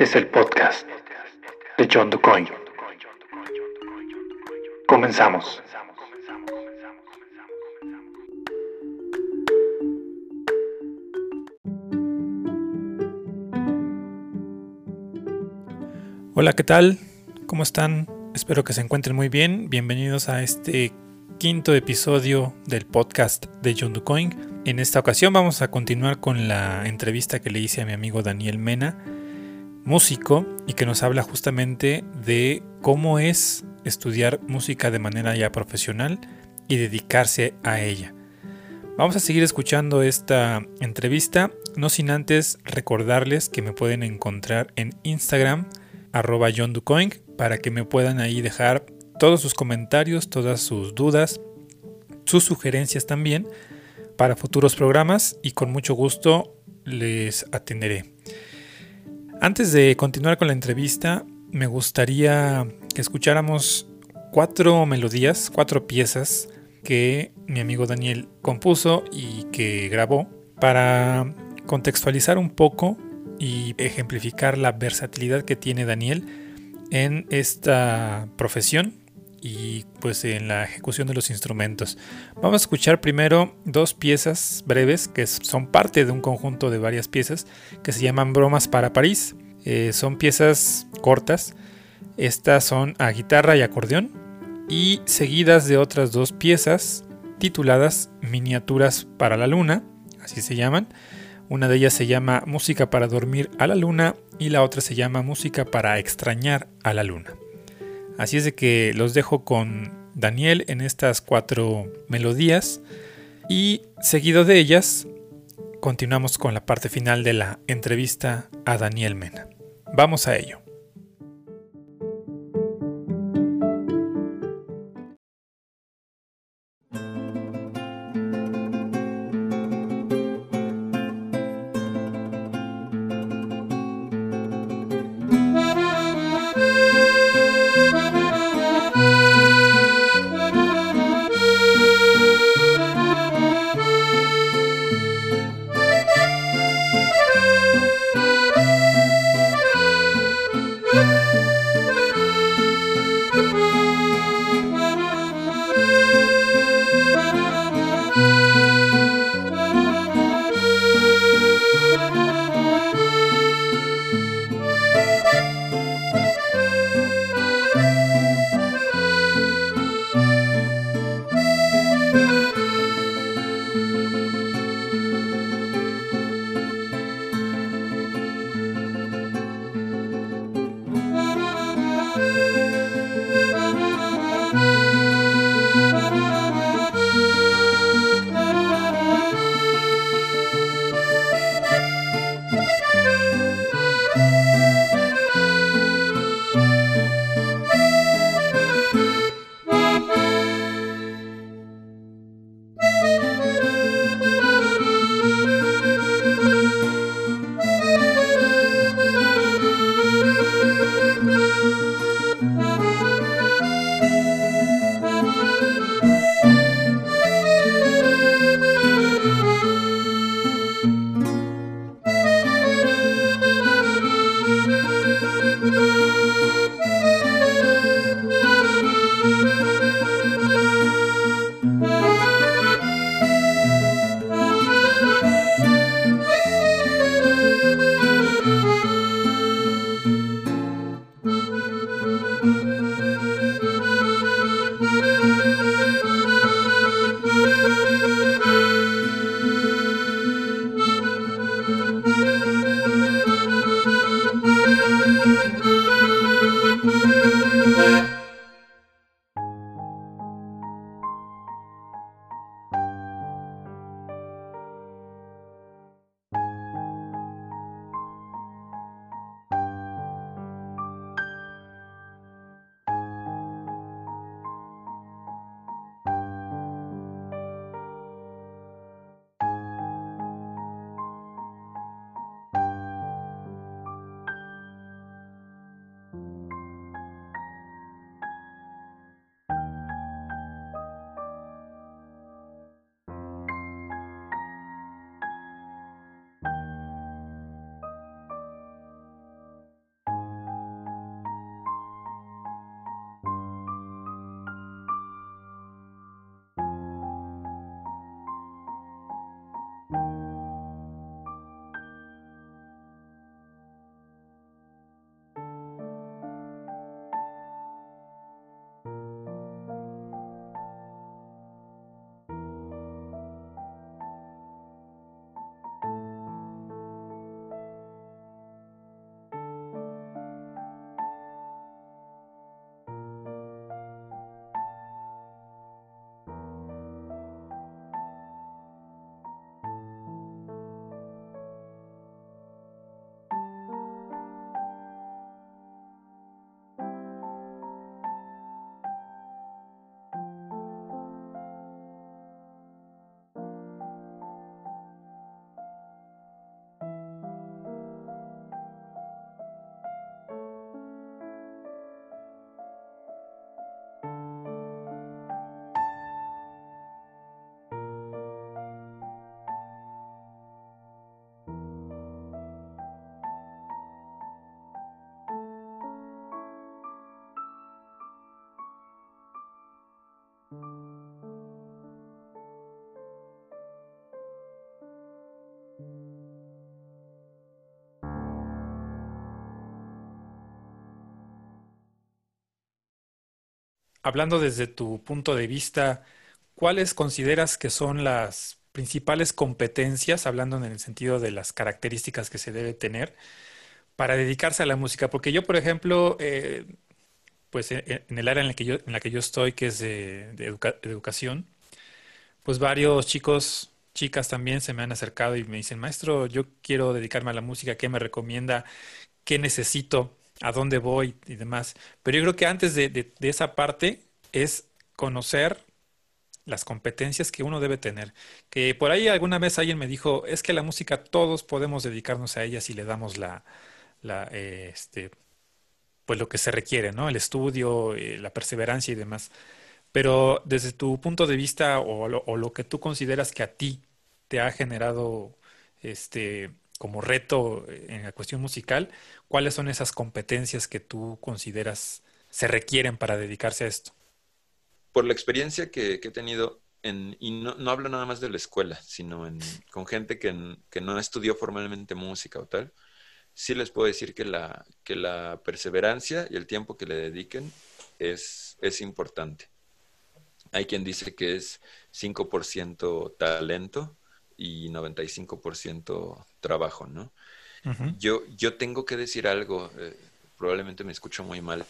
Este es el podcast de John DuCoin. Comenzamos. Hola, ¿qué tal? ¿Cómo están? Espero que se encuentren muy bien. Bienvenidos a este quinto episodio del podcast de John DuCoin. En esta ocasión vamos a continuar con la entrevista que le hice a mi amigo Daniel Mena, músico, y que nos habla justamente de cómo es estudiar música de manera ya profesional y dedicarse a ella. Vamos a seguir escuchando esta entrevista, no sin antes recordarles que me pueden encontrar en Instagram arroba John para que me puedan ahí dejar todos sus comentarios, todas sus dudas, sus sugerencias también para futuros programas y con mucho gusto les atenderé. Antes de continuar con la entrevista, me gustaría que escucháramos cuatro melodías, cuatro piezas que mi amigo Daniel compuso y que grabó para contextualizar un poco y ejemplificar la versatilidad que tiene Daniel en esta profesión y pues en la ejecución de los instrumentos. Vamos a escuchar primero dos piezas breves que son parte de un conjunto de varias piezas que se llaman Bromas para París. Eh, son piezas cortas. Estas son a guitarra y acordeón y seguidas de otras dos piezas tituladas Miniaturas para la Luna, así se llaman una de ellas se llama Música para dormir a la luna y la otra se llama Música para extrañar a la luna. Así es de que los dejo con Daniel en estas cuatro melodías y seguido de ellas continuamos con la parte final de la entrevista a Daniel Mena. Vamos a ello. Hablando desde tu punto de vista, ¿cuáles consideras que son las principales competencias, hablando en el sentido de las características que se debe tener para dedicarse a la música? Porque yo, por ejemplo, eh, pues en, el área en la que yo, en la que yo estoy, que es de, educación, pues varios chicos, chicas también se me han acercado y me dicen, maestro, yo quiero dedicarme a la música, ¿qué me recomienda? ¿Qué necesito? ¿A dónde voy? Y demás. Pero yo creo que antes de, de esa parte es conocer las competencias que uno debe tener. Que por ahí alguna vez alguien me dijo, es que la música todos podemos dedicarnos a ella si le damos la, la este, pues lo que se requiere, ¿no? El estudio, eh, la perseverancia y demás. Pero desde tu punto de vista o lo, que tú consideras que a ti te ha generado este como reto en la cuestión musical, ¿cuáles son esas competencias que tú consideras se requieren para dedicarse a esto? por la experiencia que, he tenido, en, y no, no, hablo nada más de la escuela, sino con gente que, no estudió formalmente música o tal, sí les puedo decir que la, que la perseverancia y el tiempo que le dediquen es, es importante. Hay quien dice que es 5% talento y 95% trabajo, ¿no? yo, yo tengo que decir algo, eh, probablemente me escucho muy mal.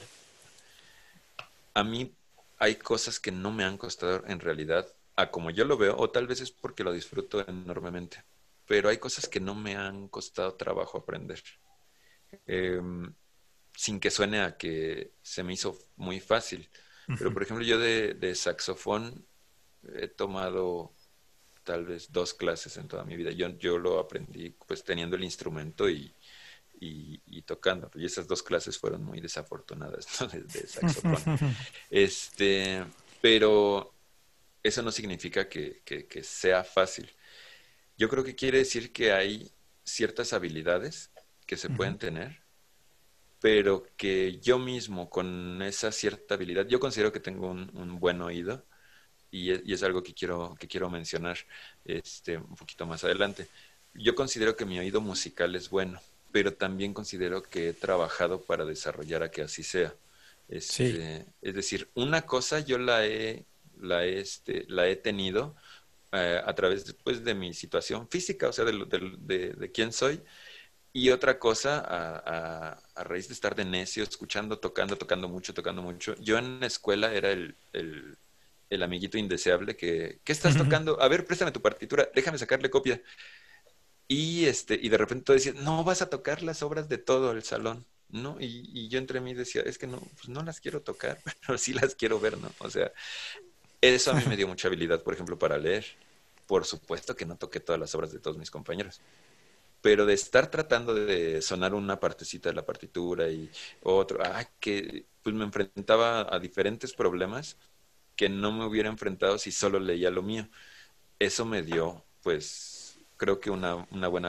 A mí hay cosas que no me han costado en realidad, a como yo lo veo, o tal vez es porque lo disfruto enormemente, pero hay cosas que no me han costado trabajo aprender. Em, sin que suene a que se me hizo muy fácil. Pero, por ejemplo, yo de, de, saxofón he tomado tal vez dos clases en toda mi vida. Yo, yo lo aprendí pues teniendo el instrumento y, y, tocando. Y esas dos clases fueron muy desafortunadas, ¿no? De, saxofón. este, pero eso no significa que, sea fácil. Yo creo que quiere decir que hay ciertas habilidades que se pueden tener, pero que yo mismo con esa cierta habilidad, yo considero que tengo un, buen oído y es, y es, algo que quiero, que quiero mencionar este, un poquito más adelante. Yo considero que mi oído musical es bueno pero también considero que he trabajado para desarrollar a que así sea. Este, es decir, una cosa yo la he, la he, este, la he tenido eh, a través después de mi situación física, o sea, de, de, de, quién soy, y otra cosa a, a, raíz de estar de necio, escuchando, tocando, tocando mucho, tocando mucho. Yo en la escuela era el, el, el amiguito indeseable que, ¿qué estás tocando? A ver, préstame tu partitura, déjame sacarle copia. Y, este, y de repente tú decías, no vas a tocar las obras de todo el salón, ¿no? Y, yo entre mí decía, es que no, pues no las quiero tocar, pero sí las quiero ver, ¿no? O sea, eso a mí me dio mucha habilidad, por ejemplo, para leer. Por supuesto que no toqué todas las obras de todos mis compañeros, pero de estar tratando de sonar una partecita de la partitura y otro, ah, que pues me enfrentaba a diferentes problemas que no me hubiera enfrentado si solo leía lo mío. Eso me dio, pues, creo que una, una buena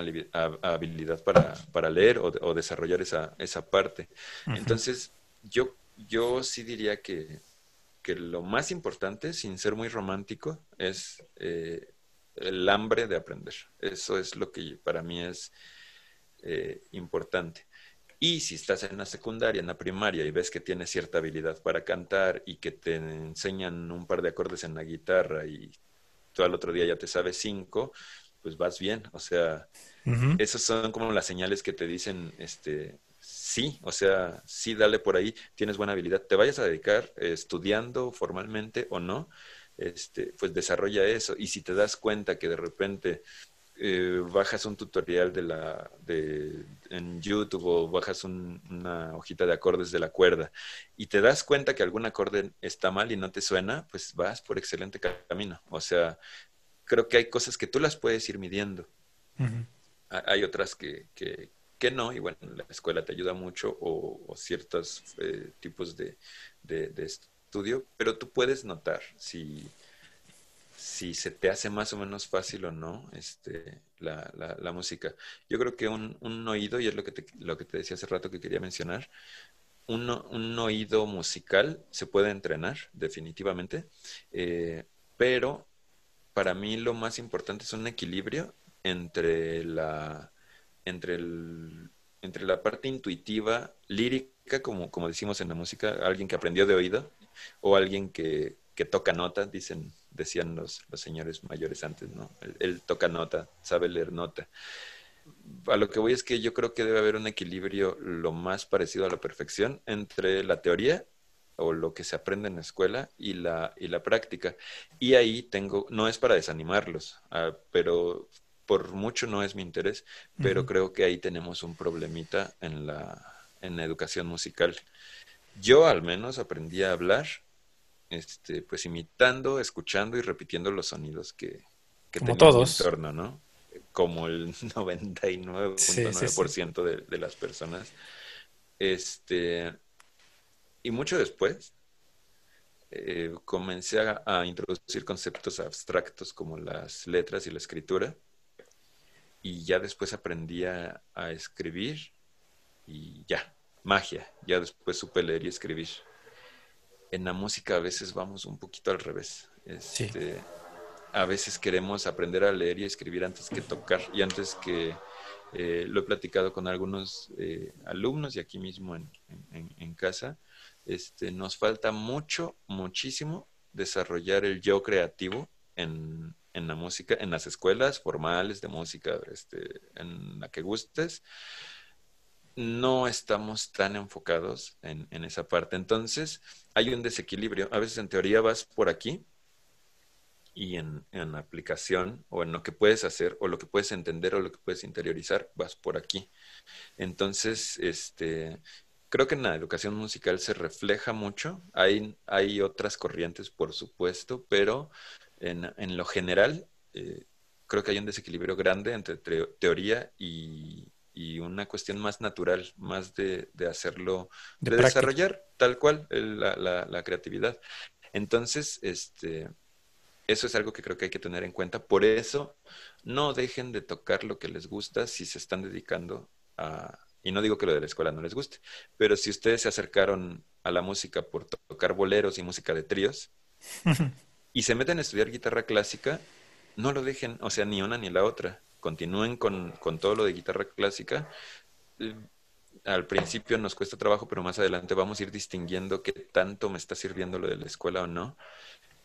habilidad para, para leer o, o, desarrollar esa, esa parte. Entonces, yo, yo sí diría que, que, lo más importante, sin ser muy romántico, es eh, el hambre de aprender. Eso es lo que para mí es eh, importante. Y si estás en la secundaria, en la primaria, y ves que tienes cierta habilidad para cantar y que te enseñan un par de acordes en la guitarra y tú al otro día ya te sabes cinco, pues vas bien. O sea, esas son como las señales que te dicen, este, sí, o sea, sí, dale por ahí, tienes buena habilidad. Te vayas a dedicar eh, estudiando formalmente o no, este, pues desarrolla eso. Y si te das cuenta que de repente eh, bajas un tutorial de la, de, en YouTube o bajas una hojita de acordes de la cuerda y te das cuenta que algún acorde está mal y no te suena, pues vas por excelente camino. O sea, creo que hay cosas que tú las puedes ir midiendo. Hay otras que, que, no, y bueno, la escuela te ayuda mucho o, ciertos eh, tipos de, de, estudio, pero tú puedes notar si, si se te hace más o menos fácil o no este, la, la, música. Yo creo que un, un, oído, y es lo que, te, lo que te decía hace rato que quería mencionar, un, un oído musical se puede entrenar, definitivamente, eh, pero para mí lo más importante es un equilibrio entre la, entre el, entre la parte intuitiva, lírica, como, como decimos en la música, alguien que aprendió de oído, o alguien que, que toca nota, dicen, decían los, los señores mayores antes, ¿no? Él, toca nota, sabe leer nota. A lo que voy es que yo creo que debe haber un equilibrio lo más parecido a la perfección entre la teoría o lo que se aprende en la escuela y la, y la práctica. Y ahí tengo, no es para desanimarlos, ah, pero por mucho no es mi interés, pero creo que ahí tenemos un problemita en la, en la educación musical. Yo al menos aprendí a hablar, este, pues imitando, escuchando y repitiendo los sonidos que, que Como todos. en mi entorno, ¿no? Como el 99.9% de, de las personas. Este, y mucho después, eh, comencé a, a, introducir conceptos abstractos como las letras y la escritura. Y ya después aprendí a, a escribir y ya, magia. Ya después supe leer y escribir. En la música a veces vamos un poquito al revés. Este, sí. A veces queremos aprender a leer y escribir antes que tocar y antes que... Eh, lo he platicado con algunos eh, alumnos y aquí mismo en, en, en casa. Este, nos falta mucho, muchísimo desarrollar el yo creativo en, en, la música, en las escuelas formales de música, este, en la que gustes no estamos tan enfocados en, en, esa parte. Entonces, hay un desequilibrio. A veces en teoría vas por aquí y en, en, aplicación o en lo que puedes hacer o lo que puedes entender o lo que puedes interiorizar, vas por aquí. Entonces, este, creo que en la educación musical se refleja mucho. Hay, hay otras corrientes, por supuesto, pero en, en lo general, eh, creo que hay un desequilibrio grande entre teoría y, y una cuestión más natural, más de, de hacerlo, de, de desarrollar tal cual la, la, la, creatividad. Entonces, este, eso es algo que creo que hay que tener en cuenta. Por eso, no dejen de tocar lo que les gusta si se están dedicando a, y no digo que lo de la escuela no les guste, pero si ustedes se acercaron a la música por tocar boleros y música de tríos y se meten a estudiar guitarra clásica, no lo dejen, o sea, ni una ni la otra continúen con, con todo lo de guitarra clásica. Eh, al principio nos cuesta trabajo, pero más adelante vamos a ir distinguiendo qué tanto me está sirviendo lo de la escuela o no.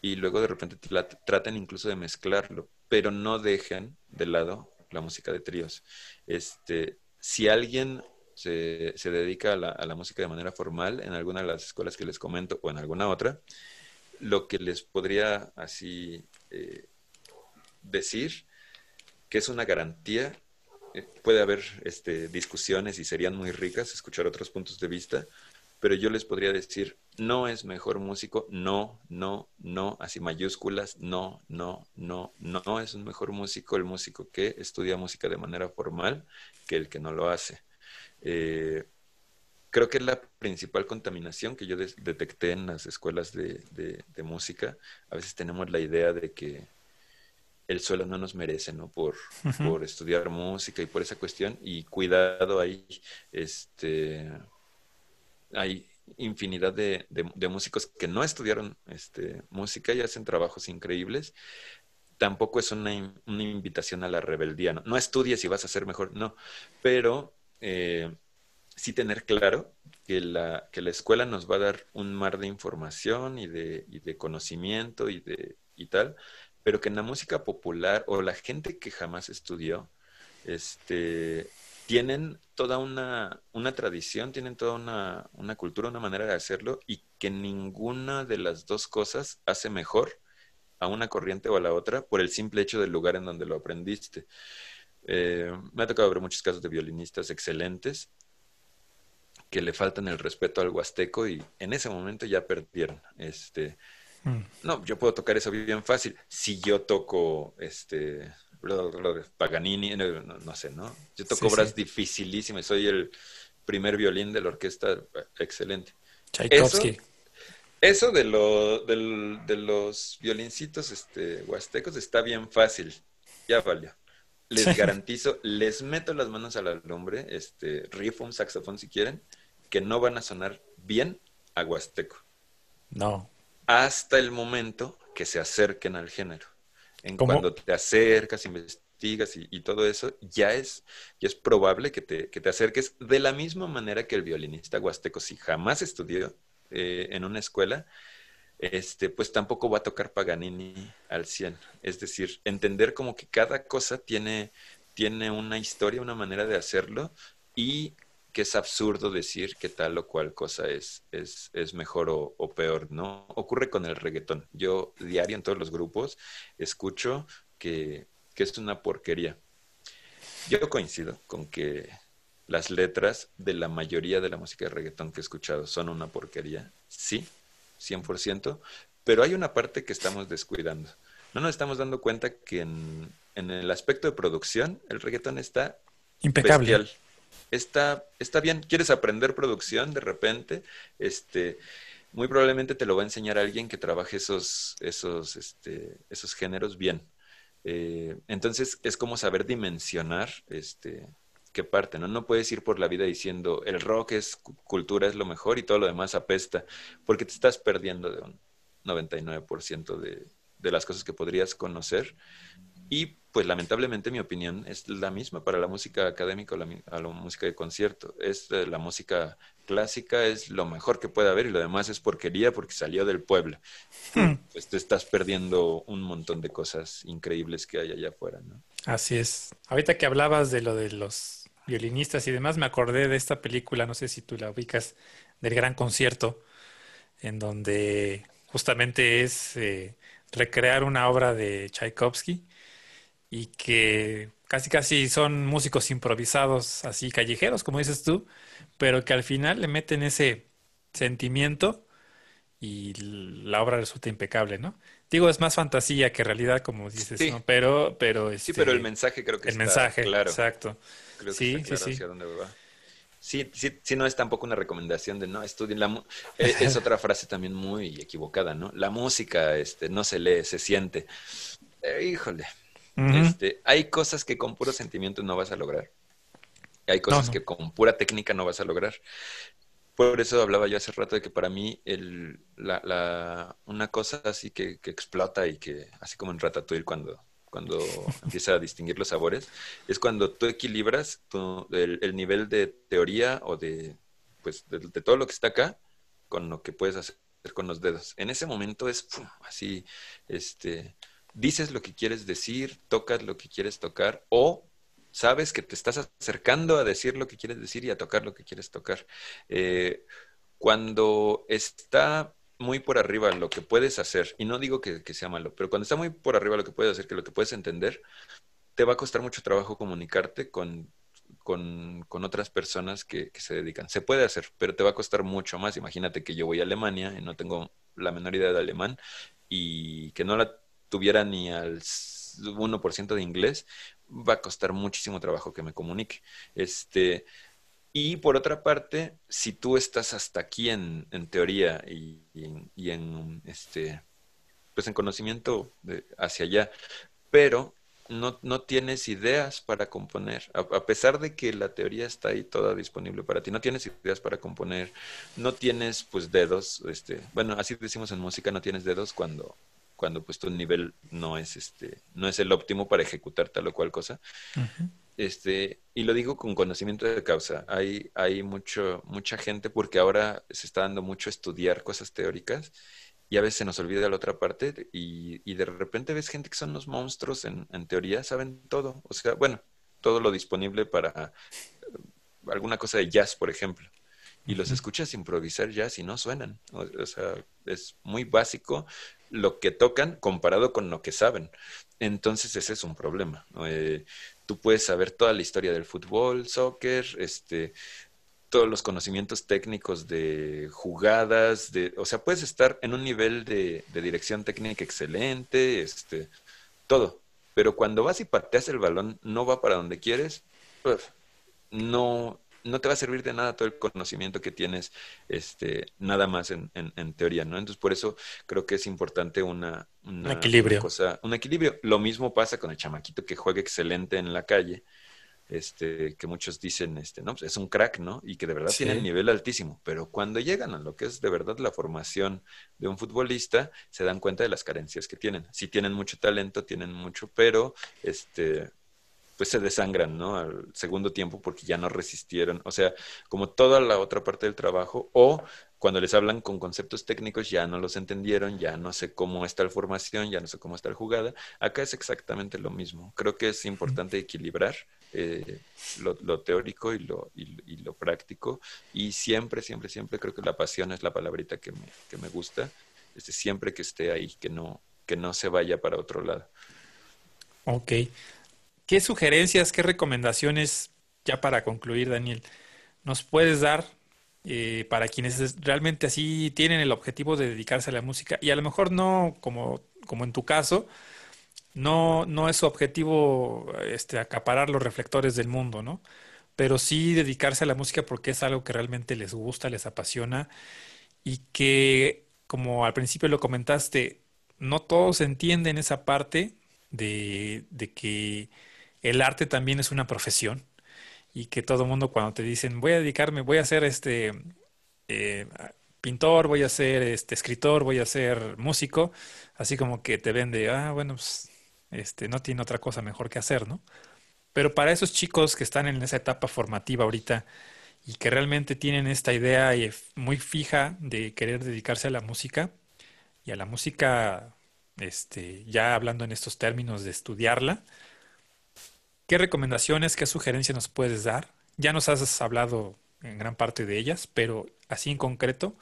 Y luego de repente traten incluso de mezclarlo, pero no dejen de lado la música de tríos. Este, si alguien se, se dedica a la, a la, música de manera formal en alguna de las escuelas que les comento o en alguna otra, lo que les podría así eh, decir que es una garantía. Eh, puede haber este, discusiones y serían muy ricas escuchar otros puntos de vista, pero yo les podría decir, no es mejor músico, no, no, no, así mayúsculas, no, no, no, no es un mejor músico el músico que estudia música de manera formal que el que no lo hace. Eh, creo que es la principal contaminación que yo de detecté en las escuelas de música. A veces tenemos la idea de que el suelo no nos merece, ¿no? Por, uh -huh. por estudiar música y por esa cuestión. Y cuidado ahí, este, hay infinidad de, de, de músicos que no estudiaron este, música y hacen trabajos increíbles. Tampoco es una, una invitación a la rebeldía, ¿no? No estudies y vas a ser mejor, no. Pero eh, sí tener claro que la, que la escuela nos va a dar un mar de información y de, y de conocimiento y, de, y tal, pero que en la música popular o la gente que jamás estudió, este, tienen toda una, una tradición, tienen toda una, una, cultura, una manera de hacerlo y que ninguna de las dos cosas hace mejor a una corriente o a la otra por el simple hecho del lugar en donde lo aprendiste. Eh, me ha tocado ver muchos casos de violinistas excelentes que le faltan el respeto al huasteco y en ese momento ya perdieron. Este, no, yo puedo tocar eso bien fácil. Si yo toco este Paganini, no, no sé, ¿no? Yo toco sí, obras sí. dificilísimas, soy el primer violín de la orquesta excelente. Tchaikovsky. Eso, eso de, lo, de, de, los violincitos este, huastecos está bien fácil. Ya valió. Les garantizo, les meto las manos a la lumbre, este, riff, un saxofón si quieren, que no van a sonar bien a huasteco. No, hasta el momento que se acerquen al género. En ¿Cómo? cuando te acercas, investigas y, y, todo eso, ya es, ya es probable que te, que te, acerques de la misma manera que el violinista huasteco, si jamás estudió eh, en una escuela, este, pues tampoco va a tocar Paganini al 100. Es decir, entender como que cada cosa tiene, tiene una historia, una manera de hacerlo y que es absurdo decir que tal o cual cosa es, es, es mejor o, o, peor, ¿no? Ocurre con el reggaetón. Yo diario en todos los grupos escucho que, que es una porquería. Yo coincido con que las letras de la mayoría de la música de reggaetón que he escuchado son una porquería. Sí, 100%, pero hay una parte que estamos descuidando. No nos estamos dando cuenta que en, en el aspecto de producción el reggaetón está impecable. Bestial. Está, está bien. ¿Quieres aprender producción de repente? Este, muy probablemente te lo va a enseñar alguien que trabaje esos, esos, este, esos géneros bien. Eh, entonces es como saber dimensionar este, qué parte, ¿no? No puedes ir por la vida diciendo el rock es cultura, es lo mejor y todo lo demás apesta, porque te estás perdiendo de un 99% de, de las cosas que podrías conocer. Y pues lamentablemente mi opinión es la misma para la música académica o la, a la música de concierto. Es eh, la música clásica es lo mejor que puede haber y lo demás es porquería porque salió del pueblo. Hmm. Pues te estás perdiendo un montón de cosas increíbles que hay allá afuera, ¿no? Así es. Ahorita que hablabas de lo de los violinistas y demás, me acordé de esta película, no sé si tú la ubicas, del gran concierto, en donde justamente es eh, recrear una obra de Tchaikovsky y que casi casi son músicos improvisados, así callejeros, como dices tú, pero que al final le meten ese sentimiento y la obra resulta impecable, ¿no? Digo, es más fantasía que realidad, como dices, Sí. ¿no? Pero, pero Sí, pero el este, mensaje creo que el está mensaje, claro. exacto. Creo que Sí, está claro sí, sí. hacia dónde va. Sí, sí, sí, no es tampoco una recomendación de no estudien la eh, Es otra frase también muy equivocada, ¿no? La música, este, no se lee, se siente. Eh, híjole, Este, hay cosas que con puro sentimiento no vas a lograr. Hay cosas no. que con pura técnica no vas a lograr. Por eso hablaba yo hace rato de que para mí el, la, la- una cosa así que, que explota y que, así como en Ratatouille cuando, cuando empieza a distinguir los sabores, es cuando tú equilibras tu- el, el nivel de teoría o de, pues, de, de todo lo que está acá con lo que puedes hacer con los dedos. En ese momento es ¡pum! así, este, dices lo que quieres decir, tocas lo que quieres tocar o sabes que te estás acercando a decir lo que quieres decir y a tocar lo que quieres tocar. Eh, cuando está muy por arriba lo que puedes hacer, y no digo que, que sea malo, pero cuando está muy por arriba lo que puedes hacer, que lo que puedes entender, te va a costar mucho trabajo comunicarte con, con, con otras personas que, que se dedican. Se puede hacer, pero te va a costar mucho más. Imagínate que yo voy a Alemania y no tengo la menor idea de alemán y que no la tuviera ni al 1% de inglés, va a costar muchísimo trabajo que me comunique. Este, y por otra parte, si tú estás hasta aquí en, en teoría y, y en, este, pues en conocimiento hacia allá, pero no, no tienes ideas para componer, a, a pesar de que la teoría está ahí toda disponible para ti, no tienes ideas para componer, no tienes pues dedos, este, bueno, así decimos en música, no tienes dedos cuando, cuando pues tu nivel no es este, no es el óptimo para ejecutar tal o cual cosa. Ujú. Este, y lo digo con conocimiento de causa. Hay, hay mucho, mucha gente porque ahora se está dando mucho estudiar cosas teóricas y a veces se nos olvida la otra parte y, y de repente ves gente que son unos monstruos en, en teoría, saben todo. O sea, bueno, todo lo disponible para eh, alguna cosa de jazz, por ejemplo. Y los escuchas improvisar jazz y no suenan. O, o sea, es muy básico lo que tocan comparado con lo que saben. Entonces ese es un problema. Eh, tú puedes saber toda la historia del fútbol, soccer, este, todos los conocimientos técnicos de jugadas, de, o sea, puedes estar en un nivel de, de dirección técnica excelente, este, todo. Pero cuando vas y pateas el balón, no va para donde quieres, uf, no, no te va a servir de nada todo el conocimiento que tienes, este, nada más en, en- en teoría, ¿no? Entonces, por eso creo que es importante una, una- equilibrio. una cosa, un equilibrio. Lo mismo pasa con el chamaquito que juega excelente en la calle, este, que muchos dicen, este, no, pues es un crack, ¿no? Y que de verdad Sí. tiene el nivel altísimo, pero cuando llegan a lo que es de verdad la formación de un futbolista, se dan cuenta de las carencias que tienen. Sí tienen mucho talento, tienen mucho, pero este, pues se desangran, ¿no? Al segundo tiempo porque ya no resistieron, o sea, como toda la otra parte del trabajo, o cuando les hablan con conceptos técnicos ya no los entendieron, ya no sé cómo está la formación, ya no sé cómo está la jugada. Acá es exactamente lo mismo. Creo que es importante equilibrar eh, lo, teórico y lo, y, lo práctico. Y siempre, siempre, siempre creo que la pasión es la palabrita que me, que me gusta. Este, siempre que esté ahí, que no, que no se vaya para otro lado. Ok. ¿Qué sugerencias, qué recomendaciones, ya para concluir, Daniel, nos puedes dar eh, para quienes realmente así tienen el objetivo de dedicarse a la música y a lo mejor no como, como en tu caso, no, no es su objetivo este, acaparar los reflectores del mundo, ¿no? Pero sí dedicarse a la música porque es algo que realmente les gusta, les apasiona y que, como al principio lo comentaste, no todos entienden esa parte de, de que el arte también es una profesión y que todo el mundo cuando te dicen voy a dedicarme, voy a ser este eh, pintor, voy a ser este escritor, voy a ser músico, así como que te vende, ah, bueno, pues, este, no tiene otra cosa mejor que hacer, ¿no? Pero para esos chicos que están en esa etapa formativa ahorita y que realmente tienen esta idea muy fija de querer dedicarse a la música y a la música, este, ya hablando en estos términos de estudiarla, ¿Qué recomendaciones, qué sugerencias nos puedes dar? Ya nos has hablado en gran parte de ellas, pero así en concreto,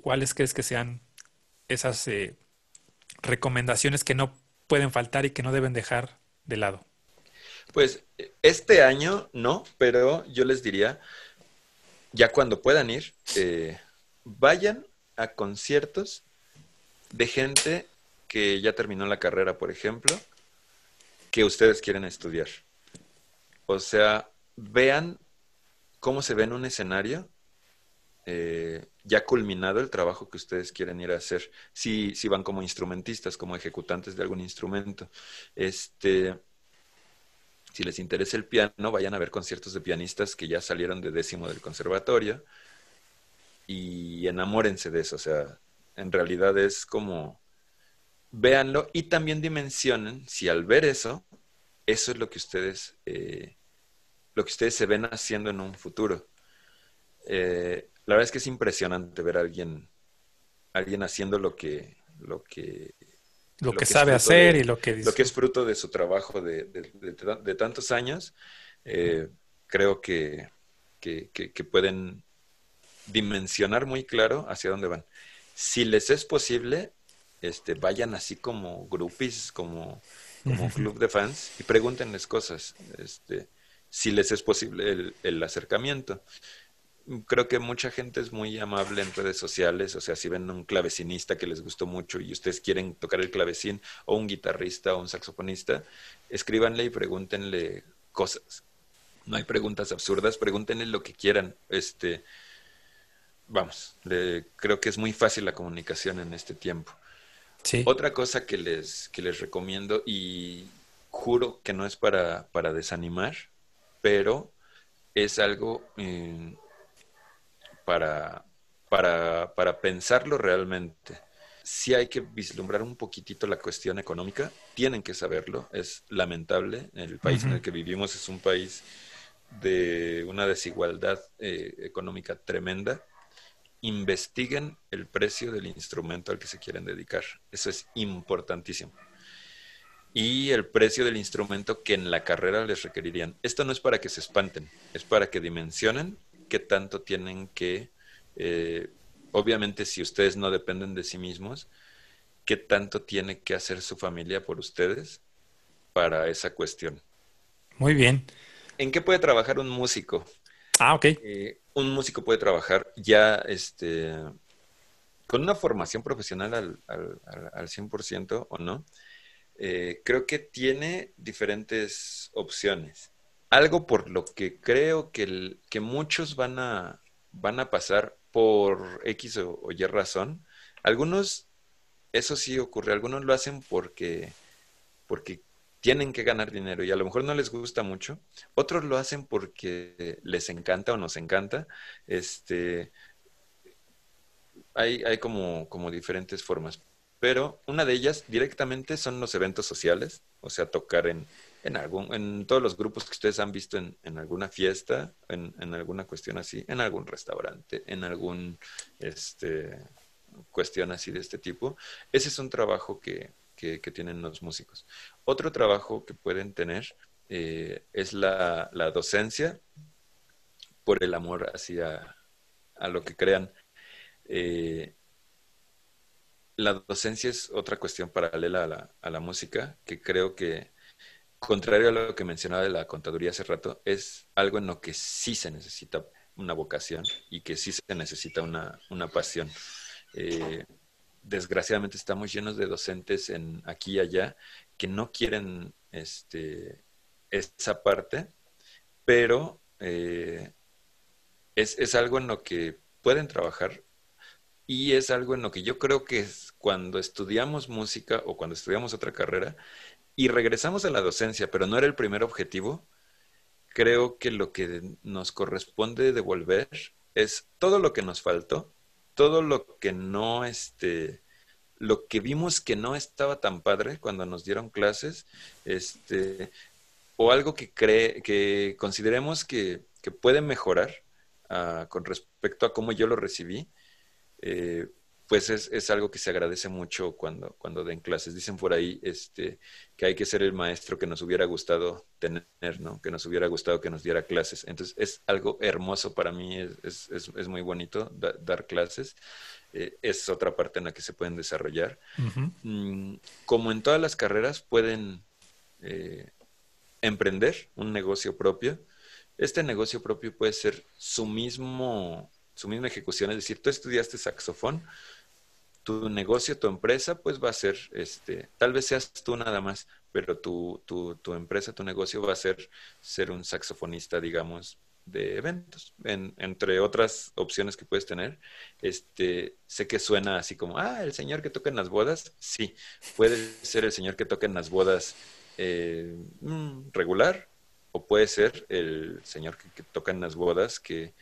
¿cuáles crees que sean esas eh, recomendaciones que no pueden faltar y que no deben dejar de lado? Pues este año no, pero yo les diría, ya cuando puedan ir, eh, vayan a conciertos de gente que ya terminó la carrera, por ejemplo, que ustedes quieren estudiar. O sea, vean cómo se ve en un escenario eh, ya culminado el trabajo que ustedes quieren ir a hacer. Si, si van como instrumentistas, como ejecutantes de algún instrumento. Este, si les interesa el piano, vayan a ver conciertos de pianistas que ya salieron de décimo del conservatorio y enamórense de eso. O sea, en realidad es como, véanlo y también dimensionen si al ver eso, eso es lo que ustedes eh, lo que ustedes se ven haciendo en un futuro. Eh, la verdad es que es impresionante ver a alguien, alguien haciendo lo que, lo que, lo, que, sabe hacer y lo que lo que es fruto de su trabajo de, de, tantos años. Eh, creo que, que, que, pueden dimensionar muy claro hacia dónde van. Si les es posible, este, vayan así como groupies, como, como club de fans y pregúntenles cosas. Este, si les es posible el, acercamiento. Creo que mucha gente es muy amable en redes sociales, o sea, si ven un clavecinista que les gustó mucho y ustedes quieren tocar el clavecín, o un guitarrista o un saxofonista, escríbanle y pregúntenle cosas. No hay preguntas absurdas, pregúntenle lo que quieran. Este, vamos, creo que es muy fácil la comunicación en este tiempo. Sí. Otra cosa que les, que les recomiendo y juro que no es para, para desanimar, pero es algo eh, para, para, para pensarlo realmente. Si hay que vislumbrar un poquitito la cuestión económica, tienen que saberlo, es lamentable. El país en el que vivimos es un país de una desigualdad eh, económica tremenda. Investiguen el precio del instrumento al que se quieren dedicar. Eso es importantísimo y el precio del instrumento que en la carrera les requerirían. Esto no es para que se espanten, es para que dimensionen qué tanto tienen que, eh, obviamente si ustedes no dependen de sí mismos, qué tanto tiene que hacer su familia por ustedes para esa cuestión. Muy bien. ¿En qué puede trabajar un músico? Ah, ok. Eh, un músico puede trabajar ya este, con una formación profesional al, al, al 100% o no eh, creo que tiene diferentes opciones. Algo por lo que creo que, que muchos van a, van a pasar por X o, Y razón. Algunos, eso sí ocurre, algunos lo hacen porque, porque tienen que ganar dinero y a lo mejor no les gusta mucho. Otros lo hacen porque les encanta o nos encanta. Este, hay, hay como, como diferentes formas pero una de ellas directamente son los eventos sociales, o sea, tocar en, en algún, en todos los grupos que ustedes han visto en, en alguna fiesta, en, en, alguna cuestión así, en algún restaurante, en algún este cuestión así de este tipo. Ese es un trabajo que, que, tienen los músicos. Otro trabajo que pueden tener eh, es la, la, docencia por el amor hacia a lo que crean. Eh, la docencia es otra cuestión paralela a la, a la música que creo que contrario a lo que mencionaba de la contaduría hace rato, es algo en lo que sí se necesita una vocación y que sí se necesita una, una pasión. Eh, desgraciadamente estamos llenos de docentes en aquí y allá que no quieren este, esa parte, pero eh, es, es, algo en lo que pueden trabajar y es algo en lo que yo creo que es cuando estudiamos música o cuando estudiamos otra carrera, y regresamos a la docencia, pero no era el primer objetivo, creo que lo que nos corresponde devolver es todo lo que nos faltó, todo lo que no, este, lo que vimos que no estaba tan padre cuando nos dieron clases, este, o algo que cree, que consideremos que, que puede mejorar uh, con respecto a cómo yo lo recibí, eh, pues es, es, algo que se agradece mucho cuando, cuando den clases. Dicen por ahí este, que hay que ser el maestro que nos hubiera gustado tener, ¿no? Que nos hubiera gustado que nos diera clases. Entonces es algo hermoso para mí, es, es, es muy bonito dar clases. Eh, es otra parte en la que se pueden desarrollar. Mm, como en todas las carreras, pueden eh, emprender un negocio propio. Este negocio propio puede ser su mismo su misma ejecución, es decir, tú estudiaste saxofón, tu negocio, tu empresa, pues va a ser, este, tal vez seas tú nada más, pero tu, tu, tu empresa, tu negocio va a ser ser un saxofonista, digamos, de eventos, entre otras opciones que puedes tener. Este, sé que suena así como, ah, el señor que toca en las bodas, sí, puede ser el señor que toca en las bodas eh, mm, regular, o puede ser el señor que, que, toca en las bodas que,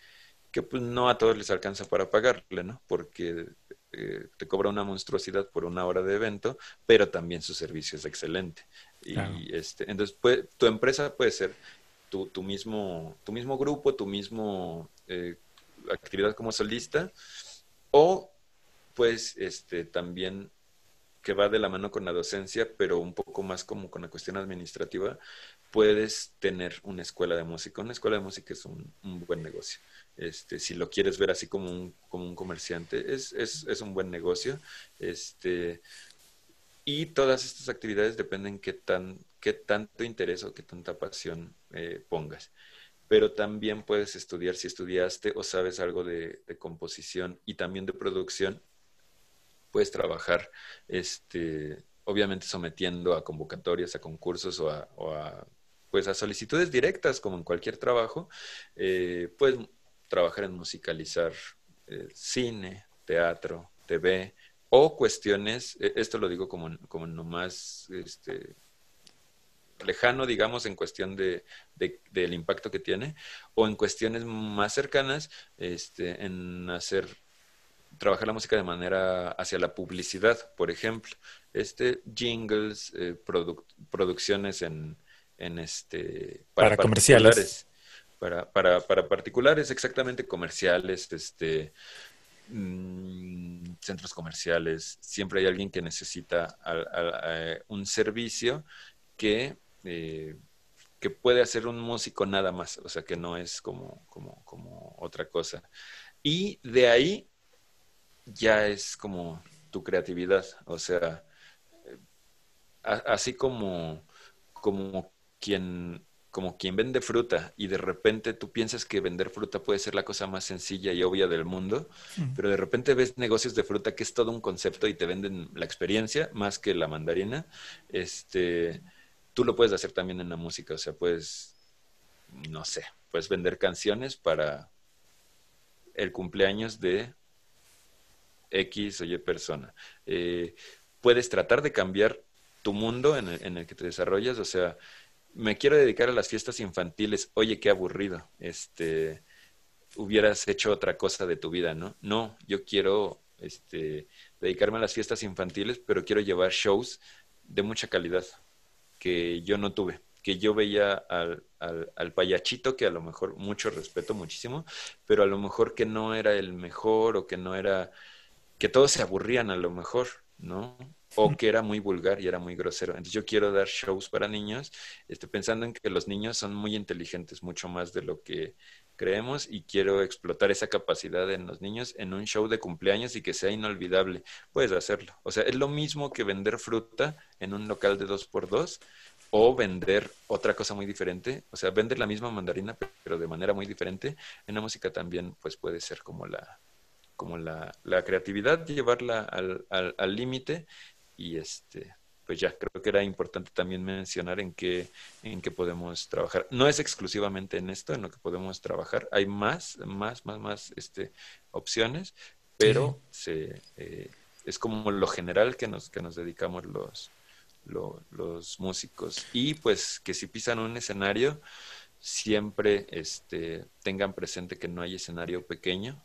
que pues no a todos les alcanza para pagarle, ¿no? Porque eh, te cobra una monstruosidad por una hora de evento, pero también su servicio es excelente. Y este, entonces tu empresa puede ser tu, tu, mismo, tu mismo grupo, tu mismo eh, actividad como solista, o pues este, también que va de la mano con la docencia, pero un poco más como con la cuestión administrativa, puedes tener una escuela de música. Una escuela de música es un, un buen negocio. Este, si lo quieres ver así como un, como un comerciante, es, es, es, un buen negocio. Este, y todas estas actividades dependen qué, tan, qué tanto interés o qué tanta pasión eh, pongas. Pero también puedes estudiar, si estudiaste o sabes algo de, composición y también de producción, puedes trabajar, este, obviamente sometiendo a convocatorias, a concursos o a, pues a solicitudes directas, como en cualquier trabajo, eh, pues trabajar en musicalizar eh, cine, teatro, TV o cuestiones, e, esto lo digo como, como más este, lejano, digamos, en cuestión de, de, del impacto que tiene, o en cuestiones más cercanas, este, en hacer, trabajar la música de manera hacia la publicidad, por ejemplo, este, jingles, eh, produ producciones en, en este, para, para comerciales para, para, para particulares, exactamente comerciales, este, mmm, centros comerciales, siempre hay alguien que necesita a, a, a un servicio que, eh, que puede hacer un músico nada más, o sea, que no es como, como, como otra cosa. Y de ahí ya es como tu creatividad, o sea, así como, como quien como quien vende fruta y de repente tú piensas que vender fruta puede ser la cosa más sencilla y obvia del mundo, mm. pero de repente ves negocios de fruta que es todo un concepto y te venden la experiencia más que la mandarina, este, tú lo puedes hacer también en la música, o sea, puedes, no sé, puedes vender canciones para el cumpleaños de X o Y persona. Eh, puedes tratar de cambiar tu mundo en el, en el que te desarrollas, o sea, me quiero dedicar a las fiestas infantiles. Oye, qué aburrido. Este, hubieras hecho otra cosa de tu vida, ¿no? No, yo quiero este, dedicarme a las fiestas infantiles, pero quiero llevar shows de mucha calidad que yo no tuve, que yo veía al, al, al, payachito, que a lo mejor mucho respeto muchísimo, pero a lo mejor que no era el mejor o que no era, que todos se aburrían a lo mejor, ¿no? o que era muy vulgar y era muy grosero. Entonces yo quiero dar shows para niños, este, pensando en que los niños son muy inteligentes, mucho más de lo que creemos, y quiero explotar esa capacidad en los niños en un show de cumpleaños y que sea inolvidable. Puedes hacerlo. O sea, es lo mismo que vender fruta en un local de dos por dos o vender otra cosa muy diferente. O sea, vender la misma mandarina, pero de manera muy diferente. En la música también, pues puede ser como la, como la, la creatividad, llevarla al límite y este, pues ya, creo que era importante también mencionar en qué, en qué podemos trabajar. No es exclusivamente en esto en lo que podemos trabajar, hay más, más, más, más este, opciones, pero se, eh, es como lo general que nos, que nos dedicamos los, los músicos. Y pues que si pisan un escenario, siempre este, tengan presente que no hay escenario pequeño,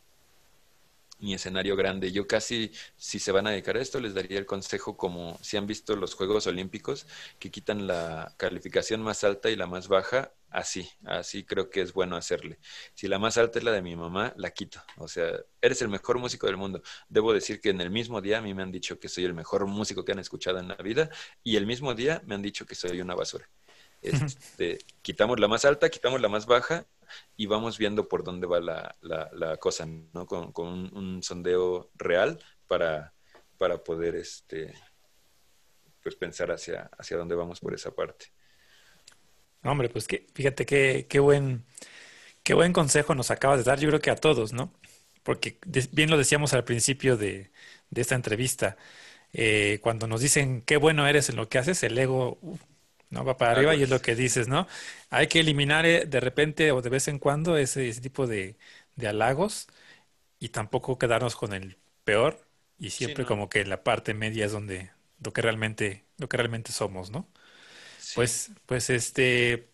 ni escenario grande. Yo casi, si se van a dedicar a esto, les daría el consejo como si han visto los Juegos Olímpicos, que quitan la calificación más alta y la más baja, así, así creo que es bueno hacerle. Si la más alta es la de mi mamá, la quito. O sea, eres el mejor músico del mundo. Debo decir que en el mismo día a mí me han dicho que soy el mejor músico que han escuchado en la vida y el mismo día me han dicho que soy una basura. Este, quitamos la más alta, quitamos la más baja y vamos viendo por dónde va la, la, cosa, ¿no? Con, con un, sondeo real para, para poder este, pues pensar hacia, hacia dónde vamos por esa parte. Hombre, pues que, fíjate qué, qué buen, qué buen consejo nos acabas de dar, yo creo que a todos, ¿no? Porque bien lo decíamos al principio de, de esta entrevista, eh, cuando nos dicen qué bueno eres en lo que haces, el ego ¿no? Va para arriba y es lo que dices, ¿no? Hay que eliminar eh, de repente o de vez en cuando ese, tipo de, halagos y tampoco quedarnos con el peor y siempre como que la parte media es donde lo que realmente, lo que realmente somos, ¿no? Pues, pues este,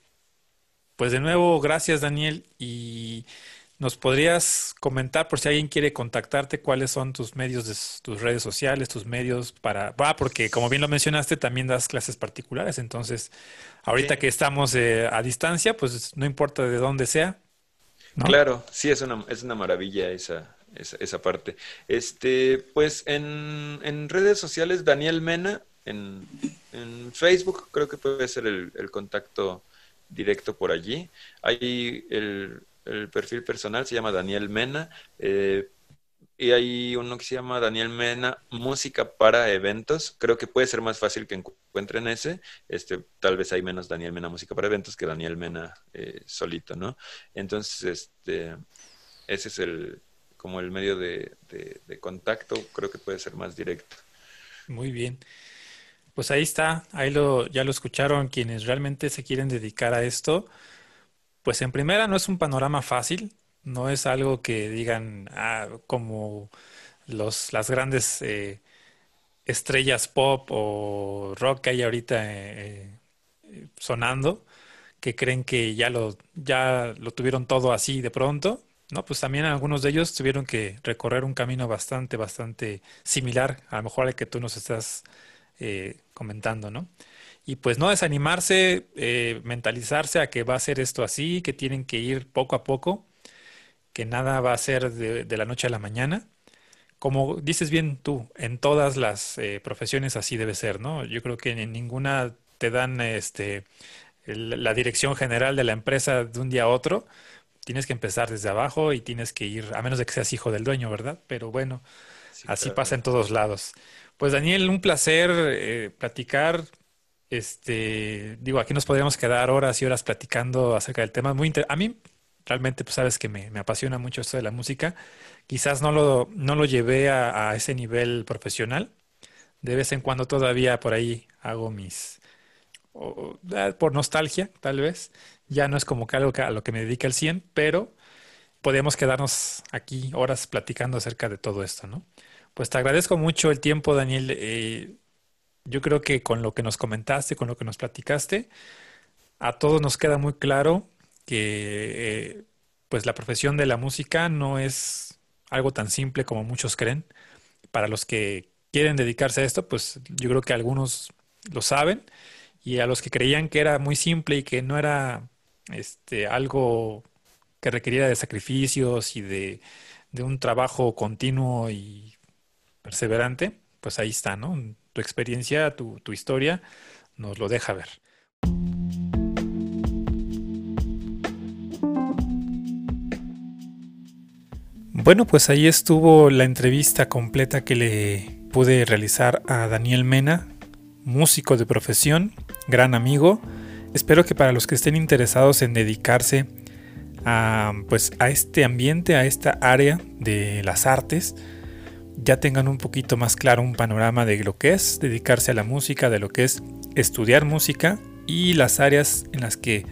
pues de nuevo, gracias Daniel y ¿Nos podrías comentar por si alguien quiere contactarte cuáles son tus medios, de, tus redes sociales, tus medios para... Va, porque como bien lo mencionaste, también das clases particulares, entonces ahorita que estamos eh, a distancia, pues no importa de dónde sea. Claro, sí, es una, es una maravilla esa, esa, parte. Este, pues en, en, redes sociales, Daniel Mena, en, en, Facebook creo que puede ser el, el contacto directo por allí. Hay el, el perfil personal se llama Daniel Mena. Eh, y hay uno que se llama Daniel Mena, música para eventos. Creo que puede ser más fácil que encuentren ese. Este, tal vez hay menos Daniel Mena, música para eventos, que Daniel Mena eh, solito, ¿no? Entonces, este, ese es el, como el medio de, de, contacto. Creo que puede ser más directo. Muy bien. Pues ahí está, ahí lo, ya lo escucharon quienes realmente se quieren dedicar a esto pues en primera no es un panorama fácil, no es algo que digan ah, como los, las grandes eh, estrellas pop o rock que hay ahorita eh, eh, sonando, que creen que ya lo, ya lo tuvieron todo así de pronto. No, pues también algunos de ellos tuvieron que recorrer un camino bastante, bastante similar, a lo mejor al que tú nos estás comentando, ¿no? Y pues no desanimarse, eh, mentalizarse a que va a ser esto así, que tienen que ir poco a poco, que nada va a ser de, la noche a la mañana. Como dices bien tú, en todas las eh, profesiones así debe ser, ¿no? Yo creo que en ninguna te dan este, la dirección general de la empresa de un día a otro. Tienes que empezar desde abajo y tienes que ir, a menos de que seas hijo del dueño, ¿verdad? Pero bueno, así pasa en todos lados. Pues Daniel, un placer eh, platicar este, digo, aquí nos podríamos quedar horas y horas platicando acerca del tema. Muy a mí realmente, pues sabes que me, apasiona mucho esto de la música. Quizás no lo, no lo llevé a, ese nivel profesional. De vez en cuando todavía por ahí hago mis, por nostalgia, tal vez. Ya no es como que algo a lo que me dedica el 100, pero podemos quedarnos aquí horas platicando acerca de todo esto, ¿no? Pues te agradezco mucho el tiempo, Daniel. Eh, yo creo que con lo que nos comentaste, con lo que nos platicaste, a todos nos queda muy claro que eh, pues la profesión de la música no es algo tan simple como muchos creen. Para los que quieren dedicarse a esto, pues yo creo que algunos lo saben y a los que creían que era muy simple y que no era este, algo que requeriera de sacrificios y de, de un trabajo continuo y perseverante, pues ahí está, ¿no? Tu experiencia, tu, historia nos lo deja ver. Bueno, pues ahí estuvo la entrevista completa que le pude realizar a Daniel Mena, músico de profesión, gran amigo. Espero que para los que estén interesados en dedicarse pues, a este ambiente, a esta área de las artes, ya tengan un poquito más claro un panorama de lo que es dedicarse a la música, de lo que es estudiar música y las áreas en las que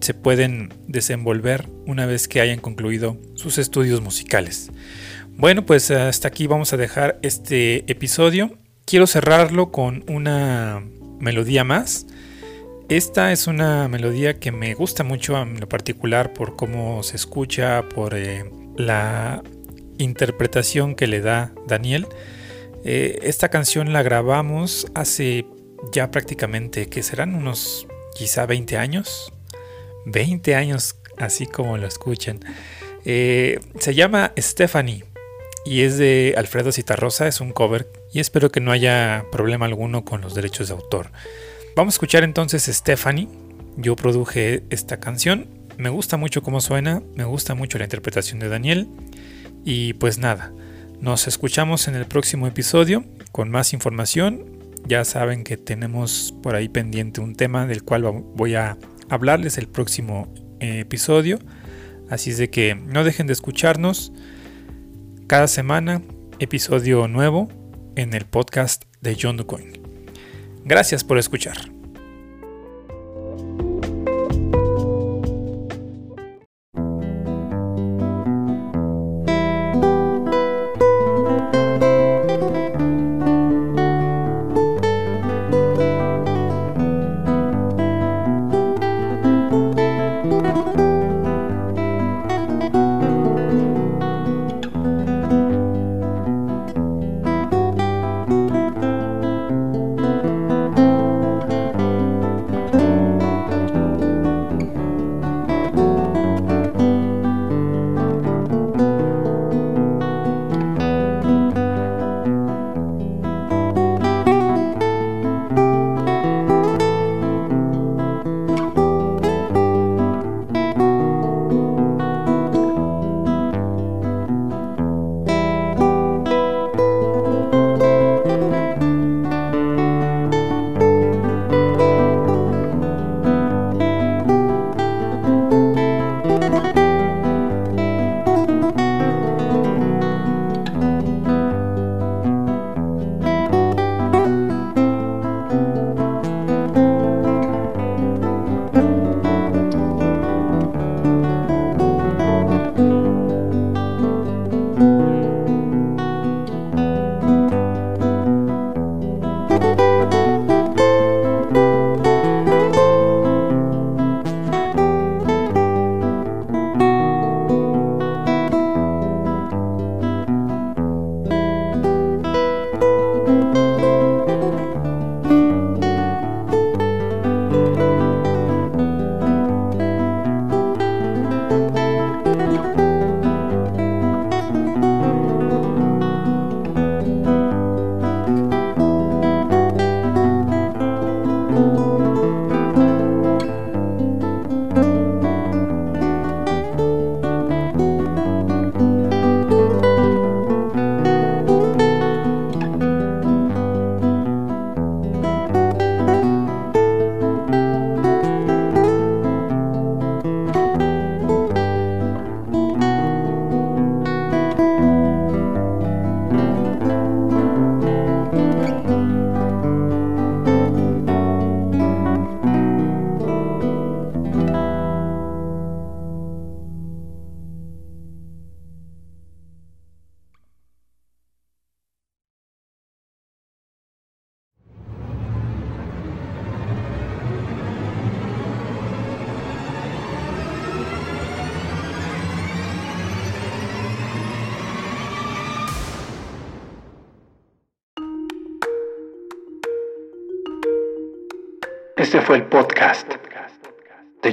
se pueden desenvolver una vez que hayan concluido sus estudios musicales. Bueno, pues hasta aquí vamos a dejar este episodio. Quiero cerrarlo con una melodía más. Esta es una melodía que me gusta mucho en lo particular por cómo se escucha, por eh, la interpretación que le da Daniel. Eh, esta canción la grabamos hace ya prácticamente, que serán unos quizá 20 años, 20 años, así como lo escuchan. Eh, se llama Stephanie y es de Alfredo Citarrosa, es un cover y espero que no haya problema alguno con los derechos de autor. Vamos a escuchar entonces Stephanie. Yo produje esta canción, me gusta mucho cómo suena, me gusta mucho la interpretación de Daniel y pues nada, nos escuchamos en el próximo episodio con más información. Ya saben que tenemos por ahí pendiente un tema del cual voy a hablarles el próximo eh, episodio. Así es de que no dejen de escucharnos cada semana, episodio nuevo en el podcast de John DuCoin. Gracias por escuchar.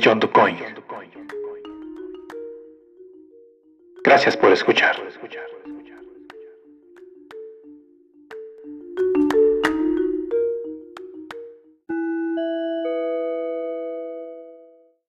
John DuCoin. Gracias por escuchar.